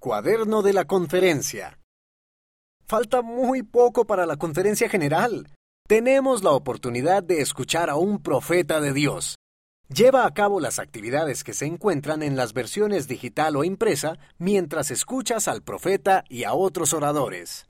Cuaderno de la conferencia. Falta muy poco para la conferencia general. Tenemos la oportunidad de escuchar a un profeta de Dios. Lleva a cabo las actividades que se encuentran en las versiones digital o impresa mientras escuchas al profeta y a otros oradores.